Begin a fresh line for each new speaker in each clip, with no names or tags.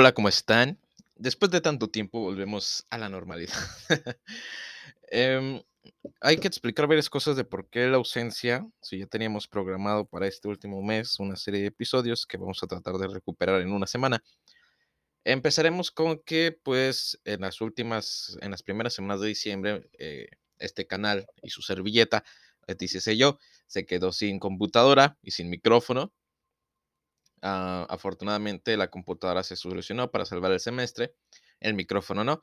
Hola, ¿cómo están? Después de tanto tiempo volvemos a la normalidad. Em, hay que explicar varias cosas de por qué la ausencia, si ya teníamos programado para este último mes una serie de episodios que vamos a tratar de recuperar en una semana. Empezaremos con que, pues, en las últimas, en las primeras semanas de diciembre, eh, este canal y su servilleta, Leticia yo, se quedó sin computadora y sin micrófono. Ah, afortunadamente la computadora se solucionó para salvar el semestre, el micrófono no.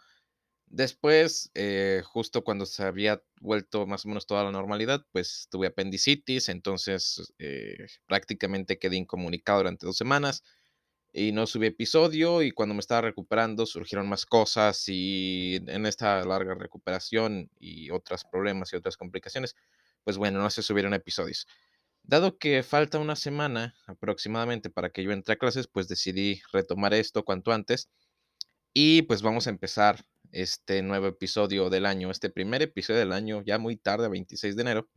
Después, eh, justo cuando se había vuelto más o menos toda la normalidad, pues tuve apendicitis, entonces eh, prácticamente quedé incomunicado durante dos semanas y no subí episodio y cuando me estaba recuperando surgieron más cosas y en esta larga recuperación y otros problemas y otras complicaciones, pues bueno, no se subieron episodios. Dado que falta una semana aproximadamente para que yo entre a clases, pues decidí retomar esto cuanto antes. Y pues vamos a empezar este nuevo episodio del año, este primer episodio del año, ya muy tarde, 26 de enero.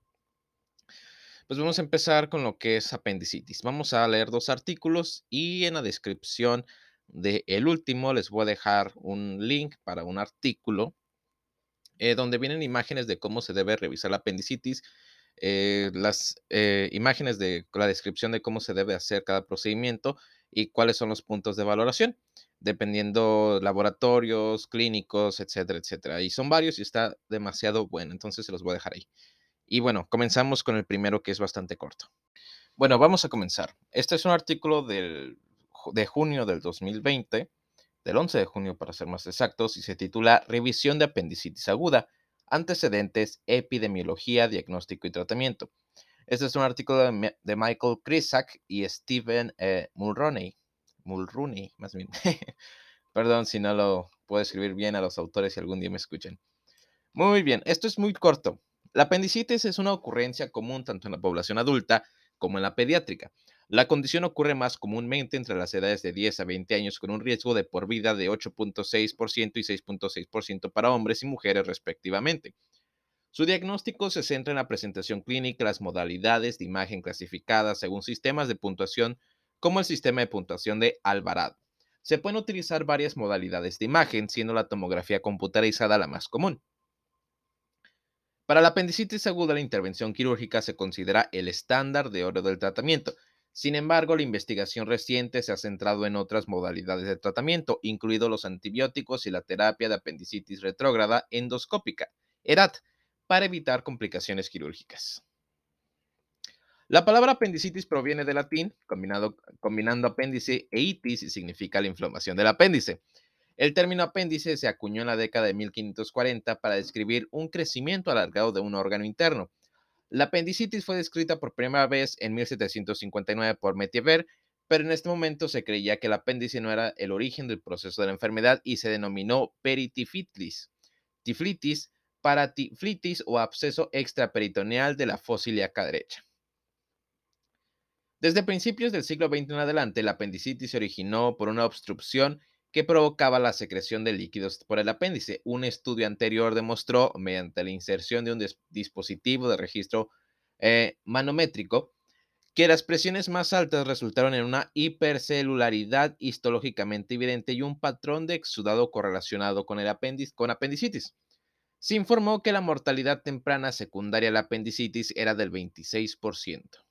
Pues vamos a empezar con lo que es apendicitis. Vamos a leer dos artículos y en la descripción del el último les voy a dejar un link para un artículo eh, donde vienen imágenes de cómo se debe revisar la apendicitis eh, las eh, imágenes de la descripción de cómo se debe hacer cada procedimiento y cuáles son los puntos de valoración, dependiendo laboratorios, clínicos, etcétera, etcétera. Y son varios y está demasiado bueno, entonces se los voy a dejar ahí. Y bueno, comenzamos con el primero que es bastante corto. Bueno, vamos a comenzar. Este es un artículo del, de junio del 2020, del 11 de junio para ser más exactos, y se titula Revisión de apendicitis aguda Antecedentes, epidemiología, diagnóstico y tratamiento. Este es un artículo de, Michael Krisak y Stephen eh, Mulroney. Mulroney, más bien. Perdón si no lo puedo escribir bien a los autores si algún día me escuchan. Muy bien, esto es muy corto. La apendicitis es una ocurrencia común tanto en la población adulta como en la pediátrica. La condición ocurre más comúnmente entre las edades de 10 a 20 años con un riesgo de por vida de 8.6% y 6.6% para hombres y mujeres respectivamente. Su diagnóstico se centra en la presentación clínica, las modalidades de imagen clasificadas según sistemas de puntuación como el sistema de puntuación de Alvarado. Se pueden utilizar varias modalidades de imagen, siendo la tomografía computarizada la más común. Para la apendicitis aguda, la intervención quirúrgica se considera el estándar de oro del tratamiento, sin embargo, la investigación reciente se ha centrado en otras modalidades de tratamiento, incluidos los antibióticos y la terapia de apendicitis retrógrada endoscópica, ERAT, para evitar complicaciones quirúrgicas. La palabra apendicitis proviene del latín, combinando apéndice e itis y significa la inflamación del apéndice. El término apéndice se acuñó en la década de 1540 para describir un crecimiento alargado de un órgano interno, la apendicitis fue descrita por primera vez en 1759 por Metier, pero en este momento se creía que el apéndice no era el origen del proceso de la enfermedad y se denominó peritiflitis, tiflitis, paratiflitis o absceso extraperitoneal de la fosa ilíaca derecha. Desde principios del siglo XX en adelante, la apendicitis se originó por una obstrucción que provocaba la secreción de líquidos por el apéndice. Un estudio anterior demostró, mediante la inserción de un dispositivo de registro eh, manométrico, que las presiones más altas resultaron en una hipercelularidad histológicamente evidente y un patrón de exudado correlacionado con, el apéndice, con apendicitis. Se informó que la mortalidad temprana secundaria a la apendicitis era del 26%.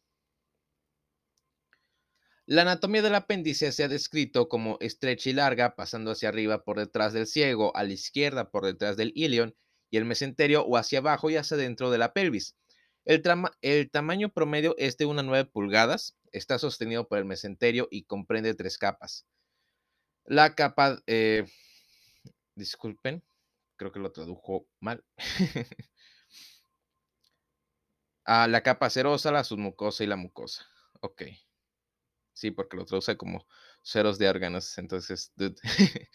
La anatomía del apéndice se ha descrito como estrecha y larga, pasando hacia arriba por detrás del ciego, a la izquierda por detrás del ilion y el mesenterio o hacia abajo y hacia dentro de la pelvis. El, tamaño promedio es de unas 9 pulgadas, está sostenido por el mesenterio y comprende tres capas. La capa, eh, disculpen, creo que lo tradujo mal. ah, la capa serosa, la submucosa y la mucosa. Ok. Sí, porque lo traduce como ceros de órganos. Entonces,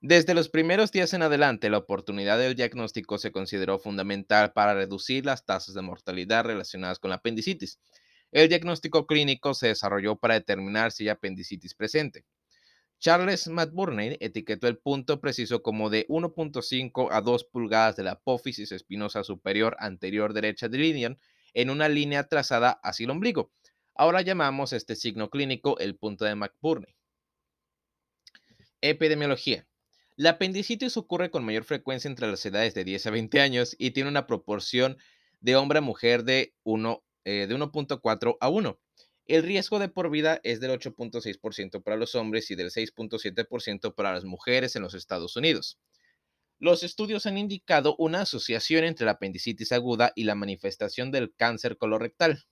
desde los primeros días en adelante, la oportunidad del diagnóstico se consideró fundamental para reducir las tasas de mortalidad relacionadas con la apendicitis. El diagnóstico clínico se desarrolló para determinar si hay apendicitis presente. Charles McBurney etiquetó el punto preciso como de 1.5 a 2 pulgadas de la apófisis espinosa superior anterior derecha de línea en una línea trazada hacia el ombligo, Ahora llamamos este signo clínico el punto de McBurney. Epidemiología. La apendicitis ocurre con mayor frecuencia entre las edades de 10 a 20 años y tiene una proporción de hombre a mujer de 1 eh, 1.4 a 1. El riesgo de por vida es del 8.6% para los hombres y del 6.7% para las mujeres en los Estados Unidos. Los estudios han indicado una asociación entre la apendicitis aguda y la manifestación del cáncer colorectal.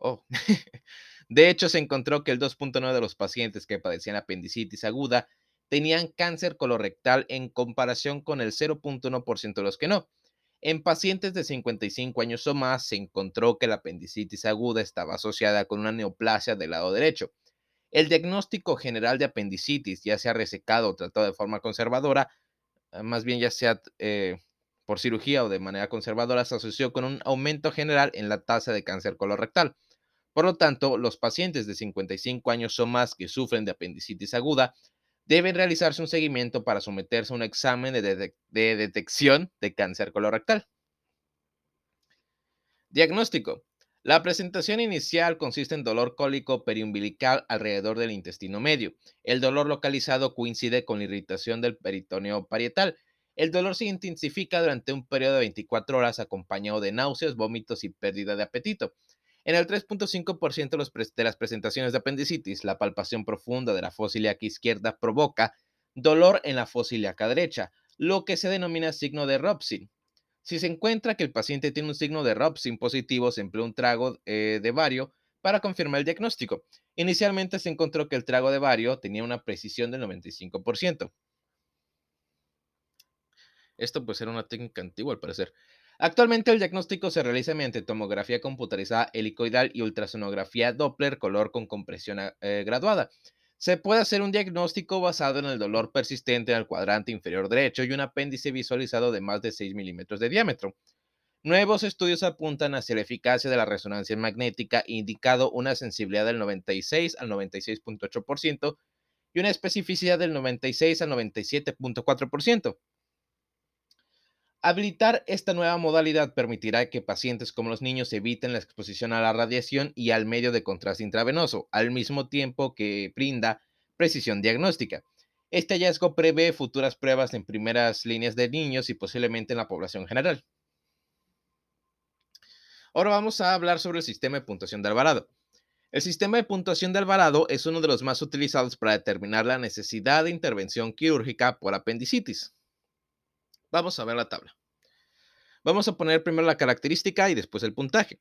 Oh. de hecho, se encontró que el 2.9 de los pacientes que padecían apendicitis aguda tenían cáncer colorectal en comparación con el 0.1% de los que no. En pacientes de 55 años o más se encontró que la apendicitis aguda estaba asociada con una neoplasia del lado derecho. El diagnóstico general de apendicitis, ya sea resecado o tratado de forma conservadora, eh, más bien ya sea eh, por cirugía o de manera conservadora, se asoció con un aumento general en la tasa de cáncer colorectal. Por lo tanto, los pacientes de 55 años o más que sufren de apendicitis aguda deben realizarse un seguimiento para someterse a un examen de, detección de cáncer colorectal. Diagnóstico. La presentación inicial consiste en dolor cólico periumbilical alrededor del intestino medio. El dolor localizado coincide con la irritación del peritoneo parietal. El dolor se intensifica durante un periodo de 24 horas acompañado de náuseas, vómitos y pérdida de apetito. En el 3.5% de las presentaciones de apendicitis, la palpación profunda de la fosa ilíaca izquierda provoca dolor en la fosa ilíaca derecha, lo que se denomina signo de Robson. Si se encuentra que el paciente tiene un signo de Robson positivo, se emplea un trago eh, de vario para confirmar el diagnóstico. Inicialmente se encontró que el trago de vario tenía una precisión del 95%. Esto pues era una técnica antigua al parecer. Actualmente el diagnóstico se realiza mediante tomografía computarizada helicoidal y ultrasonografía Doppler color con compresión eh, graduada. Se puede hacer un diagnóstico basado en el dolor persistente en el cuadrante inferior derecho y un apéndice visualizado de más de 6 milímetros de diámetro. Nuevos estudios apuntan hacia la eficacia de la resonancia magnética, indicado una sensibilidad del 96 al 96.8% y una especificidad del 96 al 97.4%. Habilitar esta nueva modalidad permitirá que pacientes como los niños eviten la exposición a la radiación y al medio de contraste intravenoso, al mismo tiempo que brinda precisión diagnóstica. Este hallazgo prevé futuras pruebas en primeras líneas de niños y posiblemente en la población general. Ahora vamos a hablar sobre el sistema de puntuación de Alvarado. El sistema de puntuación de Alvarado es uno de los más utilizados para determinar la necesidad de intervención quirúrgica por apendicitis. Vamos a ver la tabla. Vamos a poner primero la característica y después el puntaje.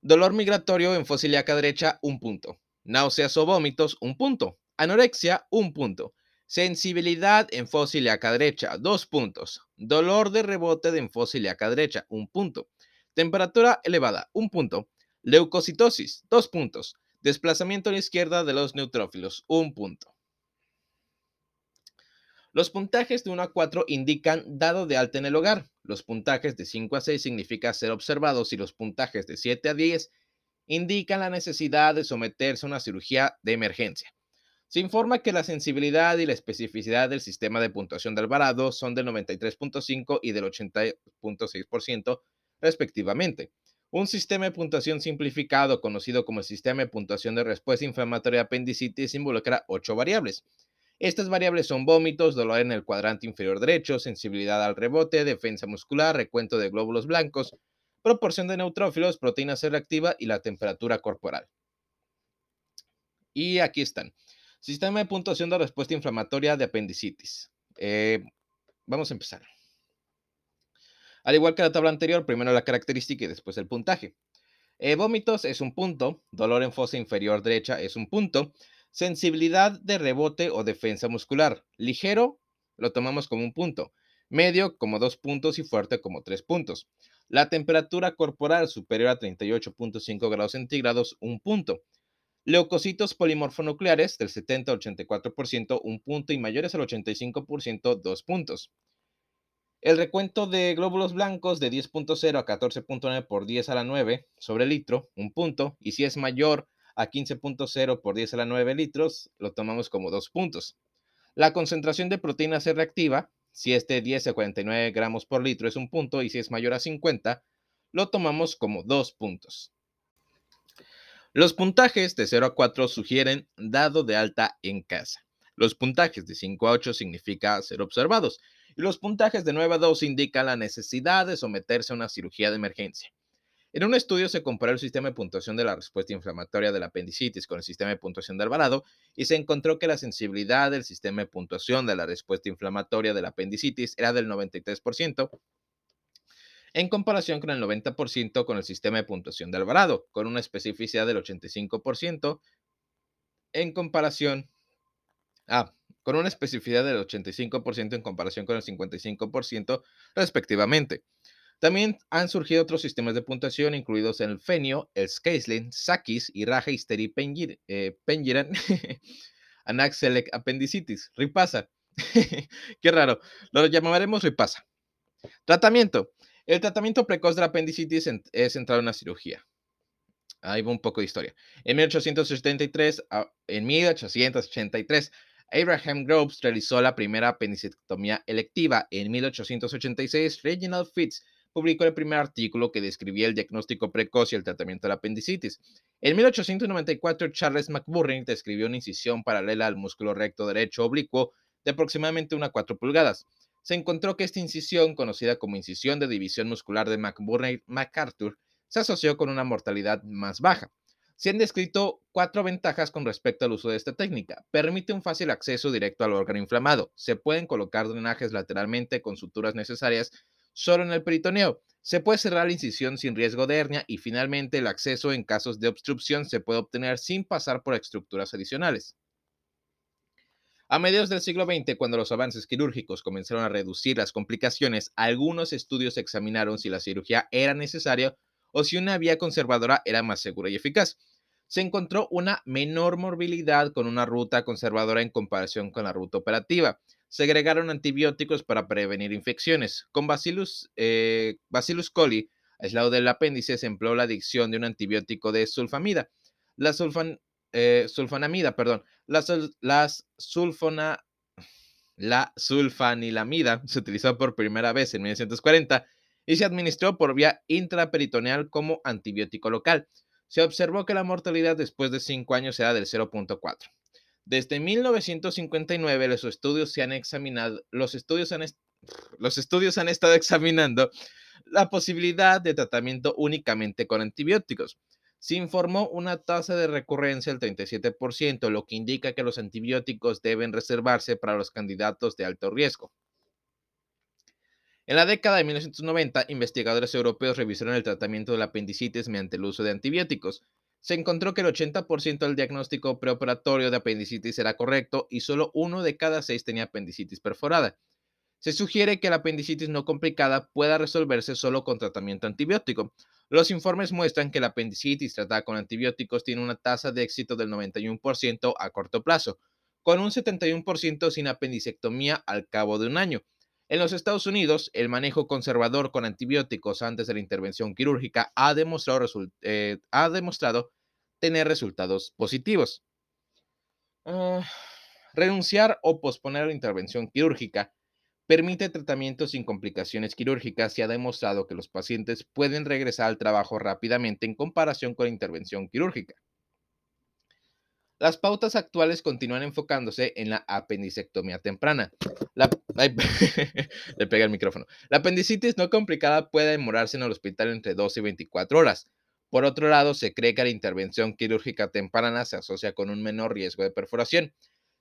Dolor migratorio en fosiliaca derecha, un punto. Náuseas o vómitos, un punto. Anorexia, un punto. Sensibilidad en fosiliaca derecha, dos puntos. Dolor de rebote de enfosiliaca derecha, un punto. Temperatura elevada, un punto. Leucocitosis, dos puntos. Desplazamiento a la izquierda de los neutrófilos, un punto. Los puntajes de 1 a 4 indican dado de alta en el hogar. Los puntajes de 5 a 6 significa ser observados y los puntajes de 7 a 10 indican la necesidad de someterse a una cirugía de emergencia. Se informa que la sensibilidad y la especificidad del sistema de puntuación de Alvarado son del 93.5 y del 80.6% respectivamente. Un sistema de puntuación simplificado, conocido como el sistema de puntuación de respuesta inflamatoria apendicitis, involucra 8 variables. Estas variables son vómitos, dolor en el cuadrante inferior derecho, sensibilidad al rebote, defensa muscular, recuento de glóbulos blancos, proporción de neutrófilos, proteína C reactiva y la temperatura corporal. Y aquí están. Sistema de puntuación de respuesta inflamatoria de apendicitis. Eh, vamos a empezar. Al igual que la tabla anterior, primero la característica y después el puntaje. Eh, vómitos es un punto, dolor en fosa inferior derecha es un punto, Sensibilidad de rebote o defensa muscular. Ligero lo tomamos como un punto. Medio como dos puntos y fuerte como tres puntos. La temperatura corporal superior a 38.5 grados centígrados, un punto. Leucocitos polimorfonucleares del 70 al 84%, un punto y mayores al 85%, dos puntos. El recuento de glóbulos blancos de 10.0 a 14.9 por 10 a la 9 sobre litro, un punto, y si es mayor a 15.0 por 10 a la 9 litros, lo tomamos como 2 puntos. La concentración de proteína C reactiva, si es de 10 a 49 gramos por litro es un punto y si es mayor a 50, lo tomamos como 2 puntos. Los puntajes de 0 a 4 sugieren dado de alta en casa. Los puntajes de 5 a 8 significa ser observados y los puntajes de 9 a 2 indican la necesidad de someterse a una cirugía de emergencia. En un estudio se comparó el sistema de puntuación de la respuesta inflamatoria de la apendicitis con el sistema de puntuación de Alvarado y se encontró que la sensibilidad del sistema de puntuación de la respuesta inflamatoria de la apendicitis era del 93% en comparación con el 90% con el sistema de puntuación de Alvarado, con una especificidad del 85% en comparación Ah, con una especificidad del 85% en comparación con el 55% respectivamente. También han surgido otros sistemas de puntuación, incluidos el Fenio, el Scaisling, Sakis y Raja Histeri Pengiran, Anaxelec Appendicitis, Ripasa. Qué raro, lo llamaremos Ripasa. Tratamiento. El tratamiento precoz de la apendicitis es centrado en la cirugía. Ahí va un poco de historia. En 1873, en 1883 Abraham Groves realizó la primera apendicectomía electiva. En 1886, Reginald Fitz publicó el primer artículo que describía el diagnóstico precoz y el tratamiento de la apendicitis. En 1894, Charles McBurnie describió una incisión paralela al músculo recto derecho oblicuo de aproximadamente una 4 pulgadas. Se encontró que esta incisión, conocida como incisión de división muscular de McBurney-MacArthur, se asoció con una mortalidad más baja. Se han descrito cuatro ventajas con respecto al uso de esta técnica. Permite un fácil acceso directo al órgano inflamado. Se pueden colocar drenajes lateralmente con suturas necesarias solo en el peritoneo. Se puede cerrar la incisión sin riesgo de hernia y finalmente el acceso en casos de obstrucción se puede obtener sin pasar por estructuras adicionales. A mediados del siglo XX, cuando los avances quirúrgicos comenzaron a reducir las complicaciones, algunos estudios examinaron si la cirugía era necesaria o si una vía conservadora era más segura y eficaz. Se encontró una menor morbilidad con una ruta conservadora en comparación con la ruta operativa. Se agregaron antibióticos para prevenir infecciones. Con Bacillus, eh, Bacillus coli, aislado del apéndice, se empleó la adicción de un antibiótico de sulfamida. La eh, sulfanamida, perdón. Las sulfona, la sulfanilamida se utilizó por primera vez en 1940 y se administró por vía intraperitoneal como antibiótico local. Se observó que la mortalidad después de 5 años era del 0.4. Desde 1959 los estudios se han examinado, los estudios han, los estudios han estado examinando la posibilidad de tratamiento únicamente con antibióticos. Se informó una tasa de recurrencia del 37%, lo que indica que los antibióticos deben reservarse para los candidatos de alto riesgo. En la década de 1990, investigadores europeos revisaron el tratamiento de la apendicitis mediante el uso de antibióticos. Se encontró que el 80% del diagnóstico preoperatorio de apendicitis era correcto y solo uno de cada seis tenía apendicitis perforada. Se sugiere que la apendicitis no complicada pueda resolverse solo con tratamiento antibiótico. Los informes muestran que la apendicitis tratada con antibióticos tiene una tasa de éxito del 91% a corto plazo, con un 71% sin apendicectomía al cabo de un año. En los Estados Unidos, el manejo conservador con antibióticos antes de la intervención quirúrgica ha demostrado, eh, tener resultados positivos. Ah, renunciar o posponer la intervención quirúrgica permite tratamiento sin complicaciones quirúrgicas y ha demostrado que los pacientes pueden regresar al trabajo rápidamente en comparación con la intervención quirúrgica. Las pautas actuales continúan enfocándose en la apendicectomía temprana. La, le pega el micrófono. La apendicitis no complicada puede demorarse en el hospital entre 12 y 24 horas. Por otro lado, se cree que la intervención quirúrgica temprana se asocia con un menor riesgo de perforación.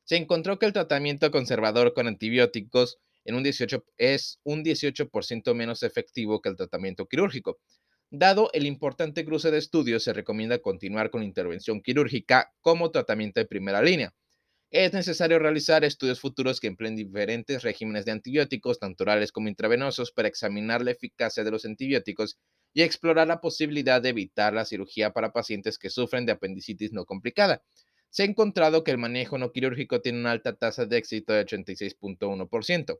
Se encontró que el tratamiento conservador con antibióticos un 18, es un 18% menos efectivo que el tratamiento quirúrgico. Dado el importante cruce de estudios, se recomienda continuar con intervención quirúrgica como tratamiento de primera línea. Es necesario realizar estudios futuros que empleen diferentes regímenes de antibióticos, naturales como intravenosos, para examinar la eficacia de los antibióticos y explorar la posibilidad de evitar la cirugía para pacientes que sufren de apendicitis no complicada. Se ha encontrado que el manejo no quirúrgico tiene una alta tasa de éxito de 86.1%.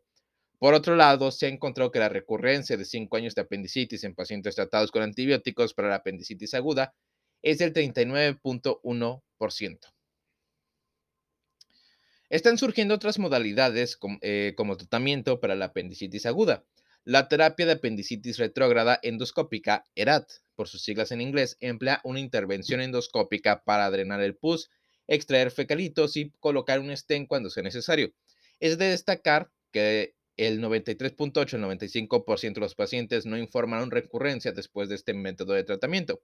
Por otro lado, se ha encontrado que la recurrencia de 5 años de apendicitis en pacientes tratados con antibióticos para la apendicitis aguda es del 39.1%. Están surgiendo otras modalidades eh, como, tratamiento para la apendicitis aguda. La terapia de apendicitis retrógrada endoscópica, ERAT, por sus siglas en inglés, emplea una intervención endoscópica para drenar el pus extraer fecalitos y colocar un stent cuando sea necesario. Es de destacar que el 93.8 al 95% de los pacientes no informaron recurrencia después de este método de tratamiento.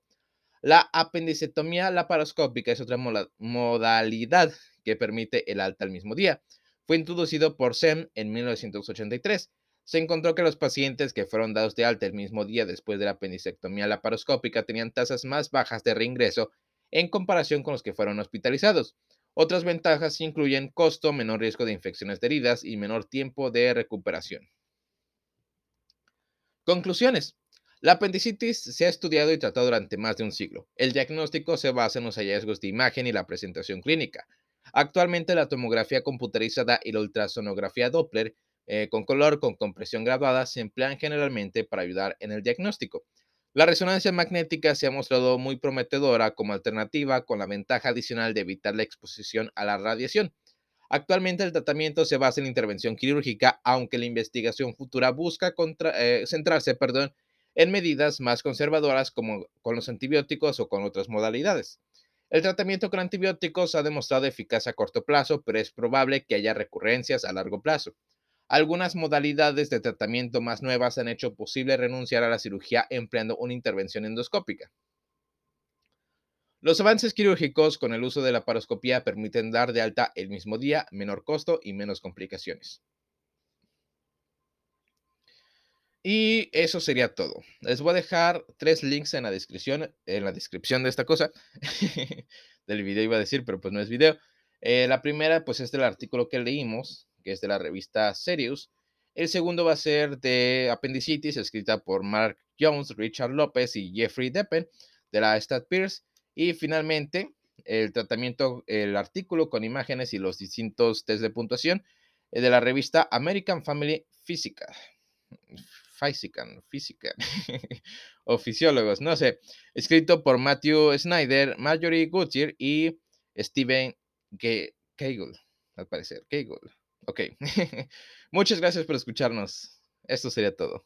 La apendicectomía laparoscópica es otra modalidad que permite el alta al mismo día. Fue introducido por SEM en 1983. Se encontró que los pacientes que fueron dados de alta el mismo día después de la apendicectomía laparoscópica tenían tasas más bajas de reingreso en comparación con los que fueron hospitalizados. Otras ventajas incluyen costo, menor riesgo de infecciones de heridas y menor tiempo de recuperación. Conclusiones. La apendicitis se ha estudiado y tratado durante más de un siglo. El diagnóstico se basa en los hallazgos de imagen y la presentación clínica. Actualmente la tomografía computarizada y la ultrasonografía Doppler eh, con color con compresión graduada se emplean generalmente para ayudar en el diagnóstico. La resonancia magnética se ha mostrado muy prometedora como alternativa con la ventaja adicional de evitar la exposición a la radiación. Actualmente el tratamiento se basa en intervención quirúrgica, aunque la investigación futura busca eh, centrarse perdón, en medidas más conservadoras como con los antibióticos o con otras modalidades. El tratamiento con antibióticos ha demostrado eficacia a corto plazo, pero es probable que haya recurrencias a largo plazo. Algunas modalidades de tratamiento más nuevas han hecho posible renunciar a la cirugía empleando una intervención endoscópica. Los avances quirúrgicos con el uso de la paroscopía permiten dar de alta el mismo día, menor costo y menos complicaciones. Y eso sería todo. Les voy a dejar tres links en la descripción, en la descripción de esta cosa. del video iba a decir, pero pues no es video. Eh, la primera, pues es del artículo que leímos, que es de la revista Serious. El segundo va a ser de Appendicitis, escrita por Mark Jones, Richard López y Jeffrey Deppen, de la Stat Pierce. Y finalmente, el tratamiento, el artículo con imágenes y los distintos test de puntuación eh, de la revista American Family Physical física o fisiólogos, no sé, escrito por Matthew Snyder, Marjorie Gutier y Steven Kegel, al parecer, Kegel. Ok, muchas gracias por escucharnos. Esto sería todo.